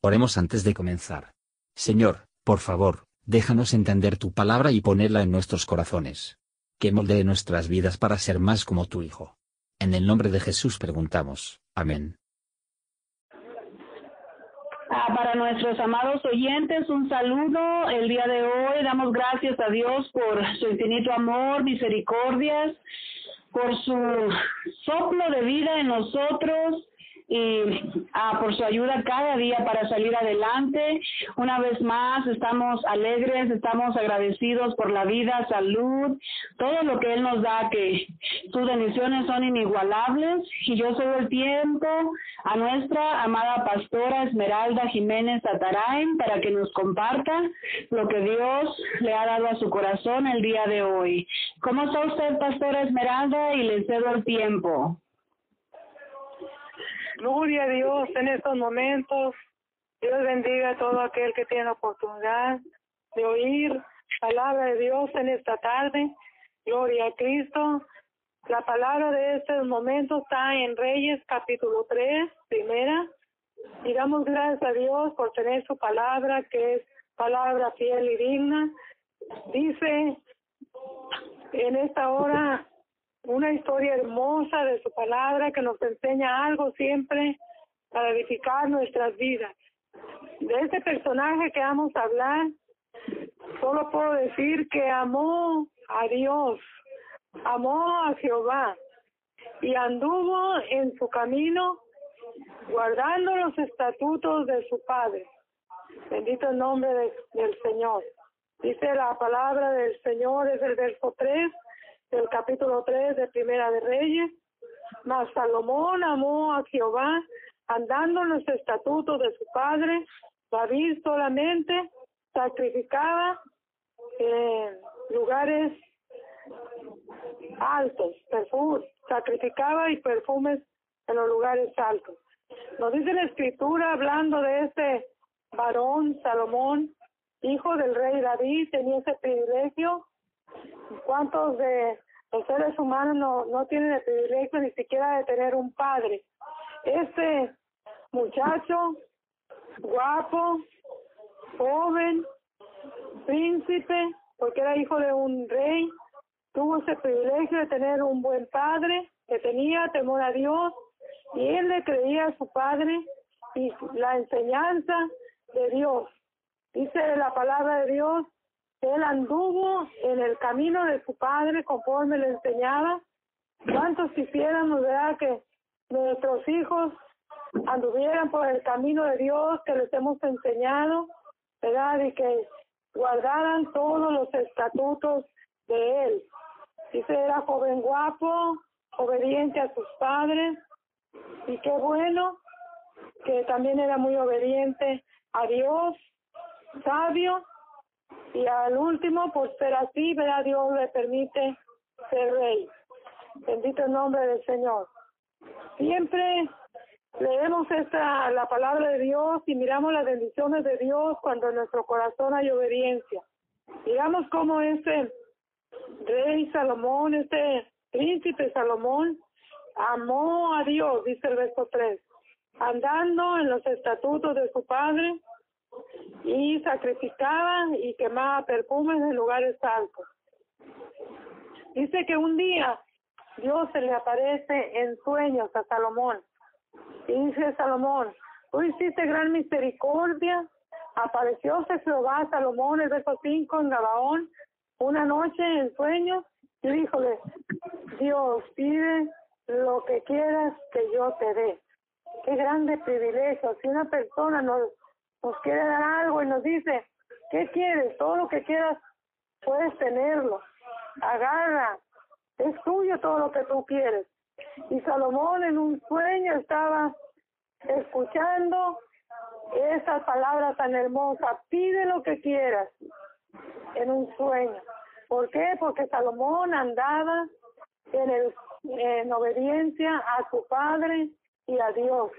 Oremos antes de comenzar. Señor, por favor, déjanos entender tu palabra y ponerla en nuestros corazones. Que moldee nuestras vidas para ser más como tu Hijo. En el nombre de Jesús preguntamos. Amén. Ah, para nuestros amados oyentes, un saludo. El día de hoy damos gracias a Dios por su infinito amor, misericordias, por su soplo de vida en nosotros y ah, por su ayuda cada día para salir adelante. Una vez más, estamos alegres, estamos agradecidos por la vida, salud, todo lo que Él nos da, que sus bendiciones son inigualables. Y yo soy el tiempo a nuestra amada pastora Esmeralda Jiménez Atarain para que nos comparta lo que Dios le ha dado a su corazón el día de hoy. ¿Cómo está usted, pastora Esmeralda? Y le cedo el tiempo. Gloria a Dios en estos momentos. Dios bendiga a todo aquel que tiene oportunidad de oír palabra de Dios en esta tarde. Gloria a Cristo. La palabra de este momento está en Reyes capítulo 3, primera. Y damos gracias a Dios por tener su palabra, que es palabra fiel y digna. Dice en esta hora una historia hermosa de su palabra que nos enseña algo siempre para edificar nuestras vidas. De este personaje que vamos a hablar, solo puedo decir que amó a Dios, amó a Jehová y anduvo en su camino guardando los estatutos de su Padre. Bendito el nombre del Señor. Dice la palabra del Señor, es el verso 3 del capítulo 3 de Primera de Reyes. Mas Salomón amó a Jehová, andando en los estatutos de su padre. David solamente sacrificaba en lugares altos, sacrificaba y perfumes en los lugares altos. Nos dice la escritura hablando de este varón Salomón, hijo del rey David, tenía ese privilegio ¿Cuántos de los seres humanos no, no tienen el privilegio ni siquiera de tener un padre? Este muchacho, guapo, joven, príncipe, porque era hijo de un rey, tuvo ese privilegio de tener un buen padre, que tenía temor a Dios, y él le creía a su padre y la enseñanza de Dios. Dice la palabra de Dios él anduvo en el camino de su padre conforme le enseñaba. ¿Cuántos quisiéramos, verdad, que nuestros hijos anduvieran por el camino de Dios que les hemos enseñado, verdad, y que guardaran todos los estatutos de Él? Dice, era joven guapo, obediente a sus padres, y qué bueno que también era muy obediente a Dios, sabio, y al último, por ser así, ¿verdad? Dios le permite ser rey. Bendito el nombre del Señor. Siempre leemos esta, la palabra de Dios y miramos las bendiciones de Dios cuando en nuestro corazón hay obediencia. Digamos cómo ese rey Salomón, este príncipe Salomón, amó a Dios, dice el verso 3, andando en los estatutos de su padre y sacrificaba y quemaba perfumes en lugares altos. Dice que un día Dios se le aparece en sueños a Salomón y dice Salomón, tú hiciste gran misericordia, aparecióse Jehová a Salomón, el verso 5 en Gabaón, una noche en sueños y díjole, Dios pide lo que quieras que yo te dé. Qué grande privilegio. Si una persona nos nos quiere dar algo y nos dice, ¿qué quieres? Todo lo que quieras, puedes tenerlo. Agarra, es tuyo todo lo que tú quieres. Y Salomón en un sueño estaba escuchando esas palabras tan hermosas, pide lo que quieras en un sueño. ¿Por qué? Porque Salomón andaba en, el, en obediencia a su padre y a Dios.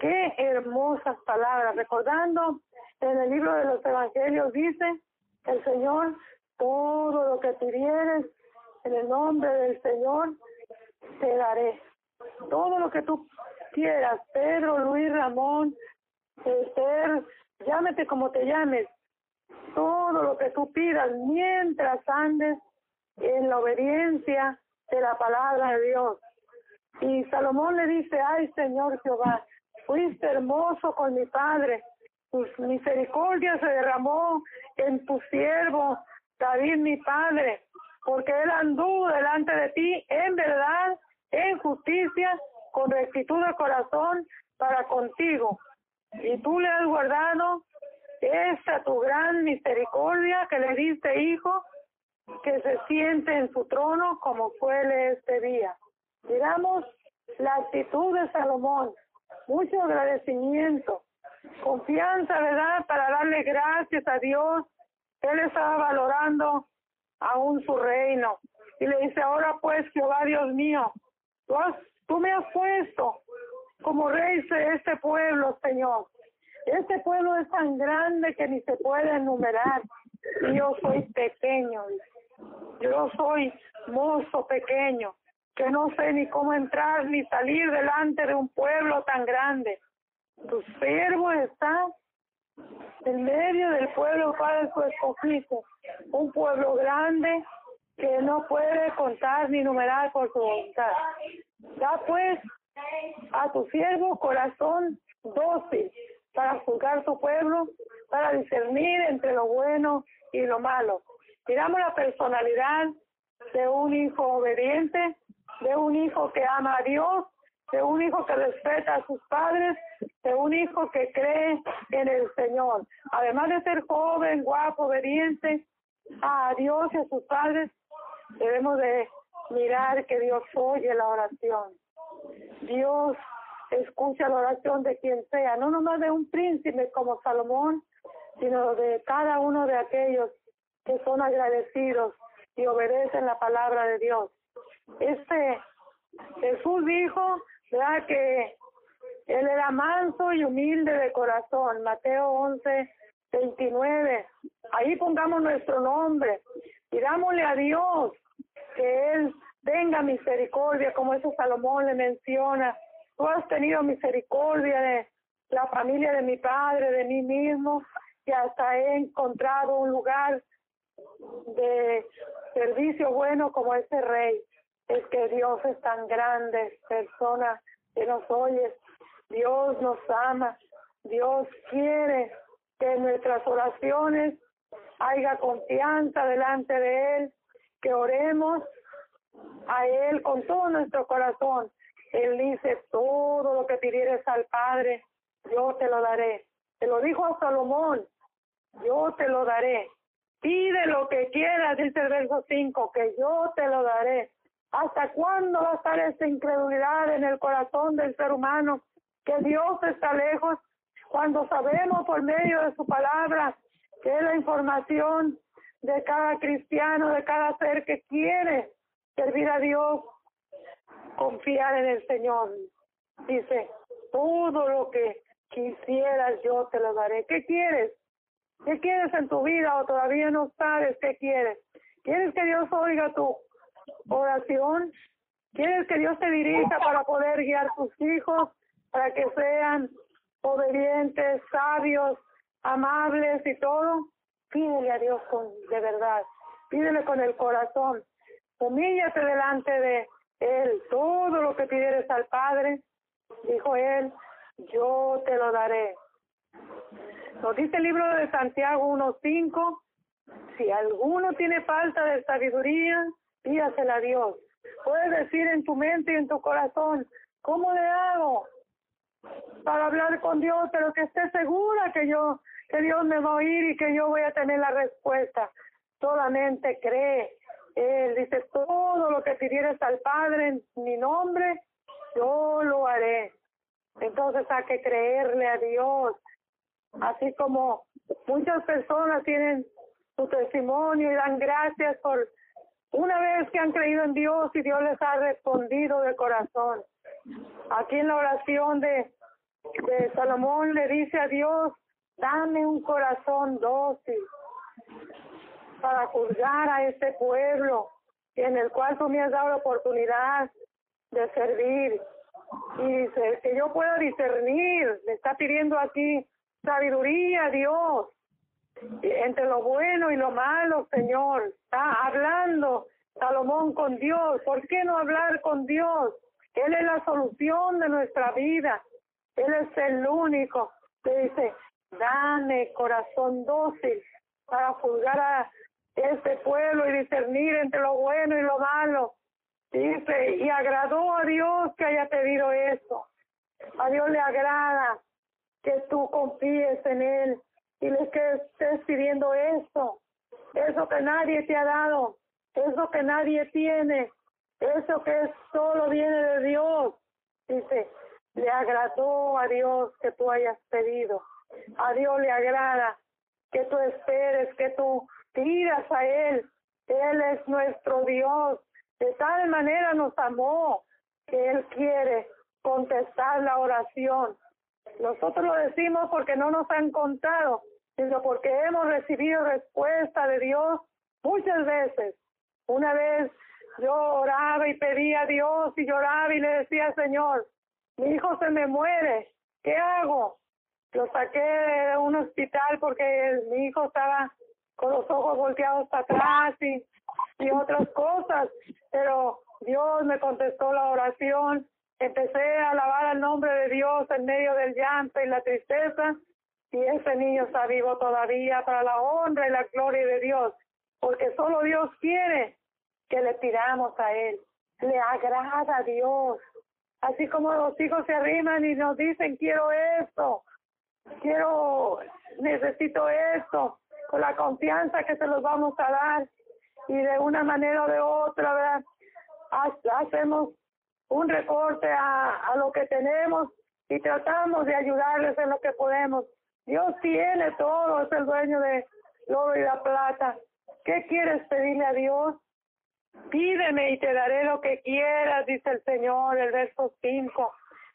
Qué hermosas palabras. Recordando en el libro de los Evangelios dice el Señor, todo lo que pidieres en el nombre del Señor, te daré. Todo lo que tú quieras, Pedro, Luis, Ramón, Esther, llámete como te llames, todo lo que tú pidas mientras andes en la obediencia de la palabra de Dios. Y Salomón le dice, ay Señor Jehová, fuiste hermoso con mi padre, tu misericordia se derramó en tu siervo David mi padre, porque él anduvo delante de ti en verdad, en justicia, con rectitud de corazón para contigo. Y tú le has guardado esta tu gran misericordia que le diste hijo, que se siente en su trono como fue este día. Miramos la actitud de Salomón, mucho agradecimiento, confianza, ¿verdad? Para darle gracias a Dios. Él estaba valorando aún su reino. Y le dice, ahora pues, Jehová Dios mío, tú, tú me has puesto como rey de este pueblo, Señor. Este pueblo es tan grande que ni se puede enumerar. Yo soy pequeño. Yo soy mozo pequeño, que no sé ni cómo entrar ni salir delante de un pueblo tan grande. Tu siervo está en medio del pueblo para su escogido, un pueblo grande que no puede contar ni numerar por su voluntad. Da pues a tu siervo corazón dócil para juzgar tu pueblo, para discernir entre lo bueno y lo malo. Miramos la personalidad de un hijo obediente, de un hijo que ama a Dios, de un hijo que respeta a sus padres, de un hijo que cree en el Señor. Además de ser joven, guapo, obediente a Dios y a sus padres, debemos de mirar que Dios oye la oración. Dios escucha la oración de quien sea, no nomás de un príncipe como Salomón, sino de cada uno de aquellos que son agradecidos y obedecen la palabra de Dios. Este Jesús dijo, ¿verdad? que él era manso y humilde de corazón, Mateo 11, 29. Ahí pongamos nuestro nombre, pidámosle a Dios que Él tenga misericordia, como eso Salomón le menciona. Tú has tenido misericordia de la familia de mi padre, de mí mismo, y hasta he encontrado un lugar de servicio bueno como ese rey. Es que Dios es tan grande, persona que nos oye. Dios nos ama. Dios quiere que en nuestras oraciones haya confianza delante de Él, que oremos a Él con todo nuestro corazón. Él dice, todo lo que pidieres al Padre, yo te lo daré. Te lo dijo a Salomón, yo te lo daré. Pide lo que quieras, dice el verso 5, que yo te lo daré. ¿Hasta cuándo va a estar esta incredulidad en el corazón del ser humano? Que Dios está lejos cuando sabemos por medio de su palabra que es la información de cada cristiano, de cada ser que quiere servir a Dios, confiar en el Señor. Dice, todo lo que quisieras yo te lo daré. ¿Qué quieres? ¿Qué quieres en tu vida o todavía no sabes qué quieres? ¿Quieres que Dios oiga tu oración? ¿Quieres que Dios te dirija para poder guiar tus hijos, para que sean obedientes, sabios, amables y todo? Pídele a Dios con, de verdad, pídele con el corazón. Humíllate delante de Él. Todo lo que pidieres al Padre, dijo Él, yo te lo daré. Nos dice el libro de Santiago 1.5, si alguno tiene falta de sabiduría, pídasela a Dios. Puedes decir en tu mente y en tu corazón, ¿cómo le hago para hablar con Dios? Pero que esté segura que yo, que Dios me va a oír y que yo voy a tener la respuesta. Solamente cree. Él dice, todo lo que pidieres al Padre en mi nombre, yo lo haré. Entonces hay que creerle a Dios, así como muchas personas tienen su testimonio y dan gracias por una vez que han creído en Dios y Dios les ha respondido de corazón. Aquí en la oración de, Salomón le dice a Dios, dame un corazón dócil para juzgar a este pueblo en el cual tú me has dado la oportunidad de servir. Y dice que yo pueda discernir, le está pidiendo aquí sabiduría, Dios, entre lo bueno y lo malo, Señor. Está hablando Salomón con Dios. ¿Por qué no hablar con Dios? Él es la solución de nuestra vida. Él es el único que dice, dame corazón dócil para juzgar a este pueblo y discernir entre lo bueno y lo malo. Dice, y agradó a Dios que haya pedido eso. A Dios le agrada que tú confíes en Él y le que estés pidiendo eso, eso que nadie te ha dado, eso que nadie tiene, eso que solo viene de Dios. Dice, le agradó a Dios que tú hayas pedido. A Dios le agrada que tú esperes, que tú tiras a Él. Él es nuestro Dios. De tal manera nos amó que Él quiere contestar la oración. Nosotros lo decimos porque no nos han contado, sino porque hemos recibido respuesta de Dios muchas veces. Una vez yo oraba y pedía a Dios y lloraba y le decía, Señor, mi hijo se me muere, ¿qué hago? Lo saqué de un hospital porque mi hijo estaba con los ojos volteados para atrás y, y otras cosas, pero Dios me contestó la oración, empecé a alabar al nombre de Dios en medio del llanto y la tristeza, y ese niño está vivo todavía para la honra y la gloria de Dios, porque solo Dios quiere que le pidamos a Él, le agrada a Dios, así como los hijos se arriman y nos dicen quiero esto, quiero, necesito esto, con la confianza que se los vamos a dar. Y de una manera o de otra, ¿verdad? Hacemos un recorte a, a lo que tenemos y tratamos de ayudarles en lo que podemos. Dios tiene todo, es el dueño de oro y la plata. ¿Qué quieres pedirle a Dios? Pídeme y te daré lo que quieras, dice el Señor, el verso 5.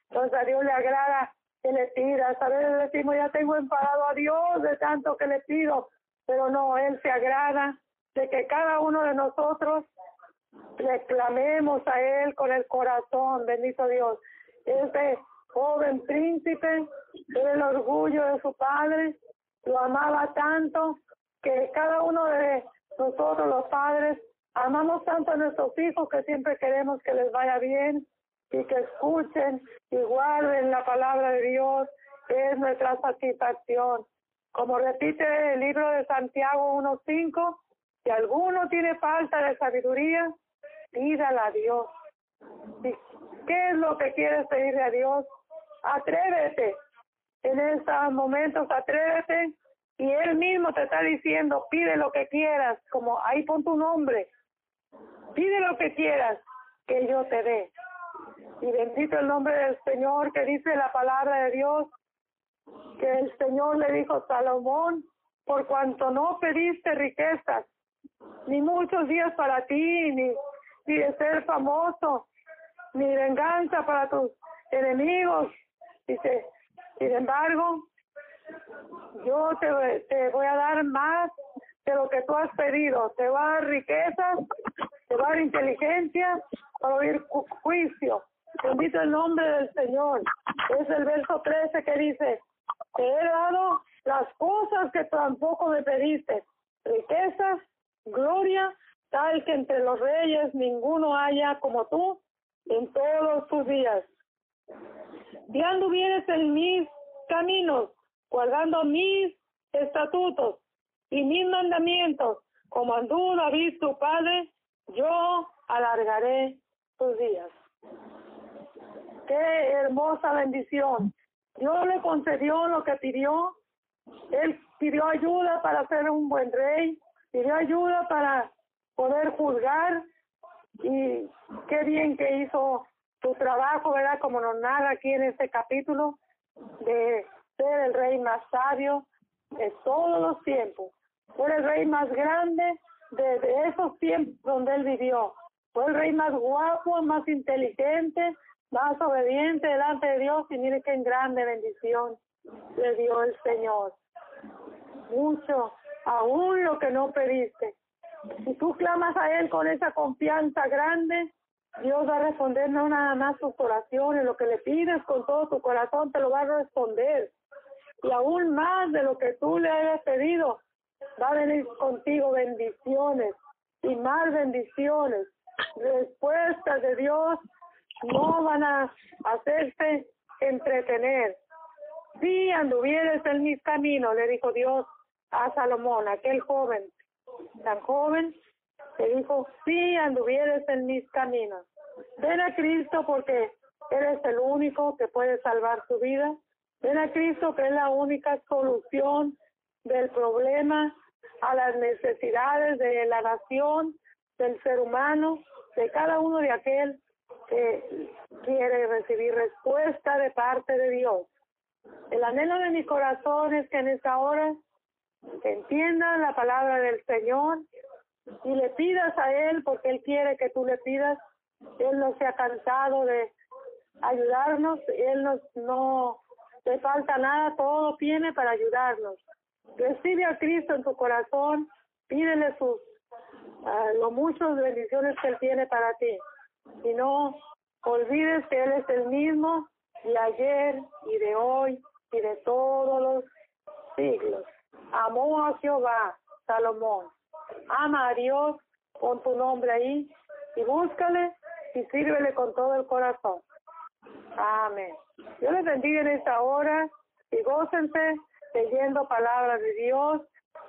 Entonces a Dios le agrada que le pidas. A veces decimos, ya tengo enfadado a Dios de tanto que le pido, pero no, Él se agrada de que cada uno de nosotros reclamemos a Él con el corazón, bendito Dios. Este joven príncipe el orgullo de su padre, lo amaba tanto que cada uno de nosotros los padres amamos tanto a nuestros hijos que siempre queremos que les vaya bien y que escuchen y guarden la palabra de Dios, es nuestra satisfacción. Como repite el libro de Santiago 1.5, si alguno tiene falta de sabiduría, pídala a Dios. ¿Qué es lo que quieres pedirle a Dios? Atrévete. En estos momentos, atrévete. Y Él mismo te está diciendo, pide lo que quieras, como ahí pon tu nombre. Pide lo que quieras, que yo te dé. Y bendito el nombre del Señor que dice la palabra de Dios, que el Señor le dijo a Salomón, por cuanto no pediste riquezas, ni muchos días para ti, ni ni de ser famoso, ni venganza para tus enemigos. Dice, sin embargo, yo te, te voy a dar más de lo que tú has pedido. Te va a dar riqueza, te va a dar inteligencia para oír juicio. Bendito el nombre del Señor. Es el verso 13 que dice, te he dado las cosas que tampoco me pediste, riquezas, gloria tal que entre los reyes ninguno haya como tú en todos tus días. Y anduvieres en mis caminos, guardando mis estatutos y mis mandamientos, como anduvo David tu padre, yo alargaré tus días. Qué hermosa bendición. Dios le concedió lo que pidió. Él pidió ayuda para ser un buen rey, pidió ayuda para poder juzgar y qué bien que hizo tu trabajo, ¿verdad? Como nos narra aquí en este capítulo, de ser el rey más sabio de todos los tiempos. Fue el rey más grande de, esos tiempos donde él vivió. Fue el rey más guapo, más inteligente, más obediente delante de Dios y mire qué grande bendición le dio el Señor. Mucho, aún lo que no pediste. Si tú clamas a Él con esa confianza grande, Dios va a responder no nada más tus oraciones, lo que le pides con todo tu corazón te lo va a responder. y aún más de lo que tú le hayas pedido. Va a venir contigo bendiciones y más bendiciones. Respuestas de Dios no van a hacerte entretener. Si anduvieres en mis caminos, le dijo Dios a Salomón, aquel joven, tan joven, le dijo, si anduvieres en mis caminos. Ven a Cristo porque eres el único que puede salvar su vida. Ven a Cristo que es la única solución del problema a las necesidades de la nación, del ser humano, de cada uno de aquel que quiere recibir respuesta de parte de Dios. El anhelo de mi corazón es que en esta hora entiendas la palabra del Señor y le pidas a Él porque Él quiere que tú le pidas. Él no se ha cansado de ayudarnos, Él no, no le falta nada, todo tiene para ayudarnos. Recibe a Cristo en tu corazón, pídele sus, uh, lo muchas bendiciones que Él tiene para ti. Y no olvides que Él es el mismo de ayer y de hoy y de todos los siglos. Amó a Jehová, Salomón. Ama a Dios, con tu nombre ahí y búscale y sírvele con todo el corazón. Amén. Yo les bendiga en esta hora y gócense leyendo palabras de Dios,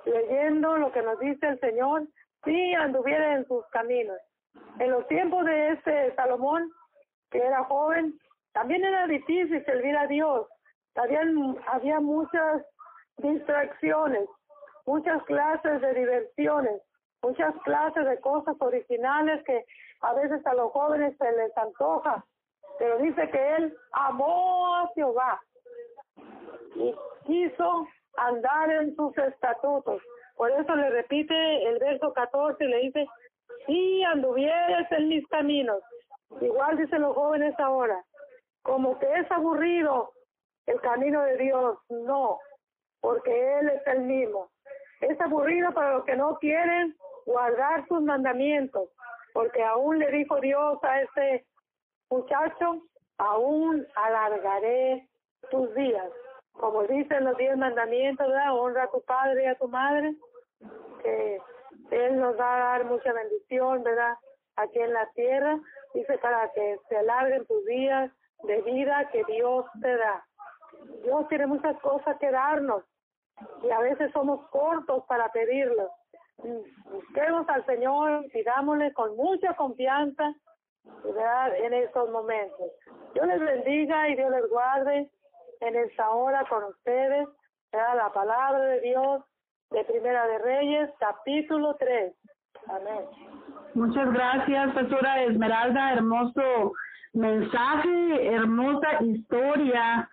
leyendo lo que nos dice el Señor, si anduviera en sus caminos. En los tiempos de este Salomón, que era joven, también era difícil servir a Dios. Había, había muchas distracciones, muchas clases de diversiones, muchas clases de cosas originales que a veces a los jóvenes se les antoja. Pero dice que él amó a Jehová y quiso andar en sus estatutos. Por eso le repite el verso 14 y le dice, si anduvieres en mis caminos. Igual dicen los jóvenes ahora, como que es aburrido el camino de Dios. No, porque Él es el mismo. Es aburrido para los que no quieren guardar sus mandamientos, porque aún le dijo Dios a ese muchacho, aún alargaré tus días. Como dicen los diez mandamientos, ¿verdad? honra a tu padre y a tu madre, que Él nos va a dar mucha bendición, ¿verdad? Aquí en la tierra, dice para que se alarguen tus días de vida que Dios te da. Dios tiene muchas cosas que darnos y a veces somos cortos para pedirlo. Busquemos al Señor, pidámosle con mucha confianza ¿verdad? en estos momentos. Dios les bendiga y Dios les guarde en esta hora con ustedes. ¿verdad? La palabra de Dios de Primera de Reyes, capítulo 3. Amén. Muchas gracias, pastora Esmeralda. Hermoso mensaje, hermosa historia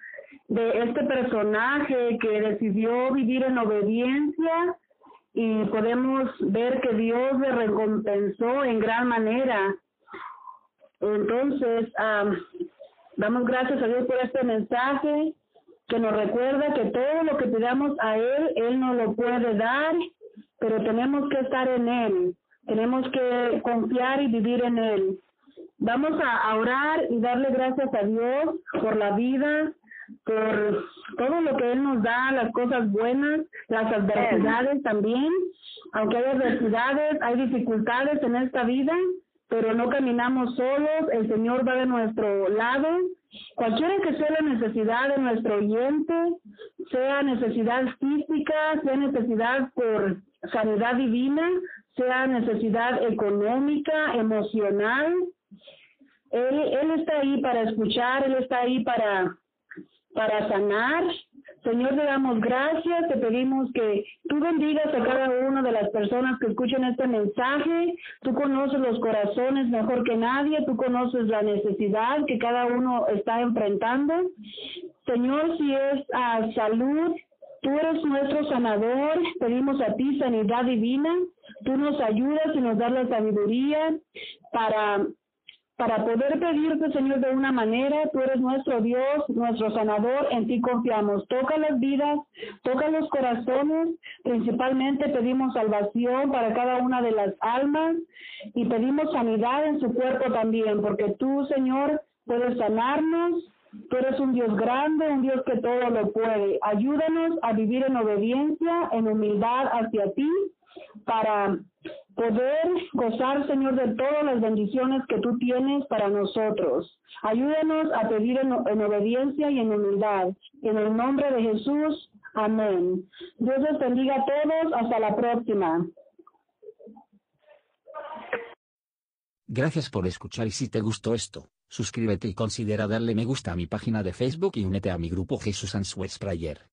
de este personaje que decidió vivir en obediencia y podemos ver que Dios le recompensó en gran manera. Entonces, damos gracias a Dios por este mensaje que nos recuerda que todo lo que pidamos a Él, Él nos lo puede dar, pero tenemos que estar en Él, tenemos que confiar y vivir en Él. Vamos a orar y darle gracias a Dios por la vida, por todo lo que Él nos da, las cosas buenas, las adversidades también. Aunque hay adversidades, hay dificultades en esta vida, pero no caminamos solos, el Señor va de nuestro lado. Cualquiera que sea la necesidad de nuestro oyente, sea necesidad física, sea necesidad por sanidad divina, sea necesidad económica, emocional, él, él está ahí para escuchar, Él está ahí para para sanar. Señor, te damos gracias, te pedimos que tú bendigas a cada una de las personas que escuchan este mensaje. Tú conoces los corazones mejor que nadie, tú conoces la necesidad que cada uno está enfrentando. Señor, si es a salud, tú eres nuestro sanador, pedimos a ti sanidad divina, tú nos ayudas y nos das la sabiduría para para poder pedirte, Señor, de una manera, tú eres nuestro Dios, nuestro sanador, en ti confiamos. Toca las vidas, toca los corazones, principalmente pedimos salvación para cada una de las almas y pedimos sanidad en su cuerpo también, porque tú, Señor, puedes sanarnos Tú eres un Dios grande, un Dios que todo lo puede. Ayúdanos a vivir en obediencia, en humildad hacia ti, para poder gozar, Señor, de todas las bendiciones que tú tienes para nosotros. Ayúdanos a pedir en, en obediencia y en humildad. En el nombre de Jesús, amén. Dios les bendiga a todos. Hasta la próxima. Gracias por escuchar y si te gustó esto, suscríbete y considera darle me gusta a mi página de Facebook y únete a mi grupo Jesús Answers Prayer.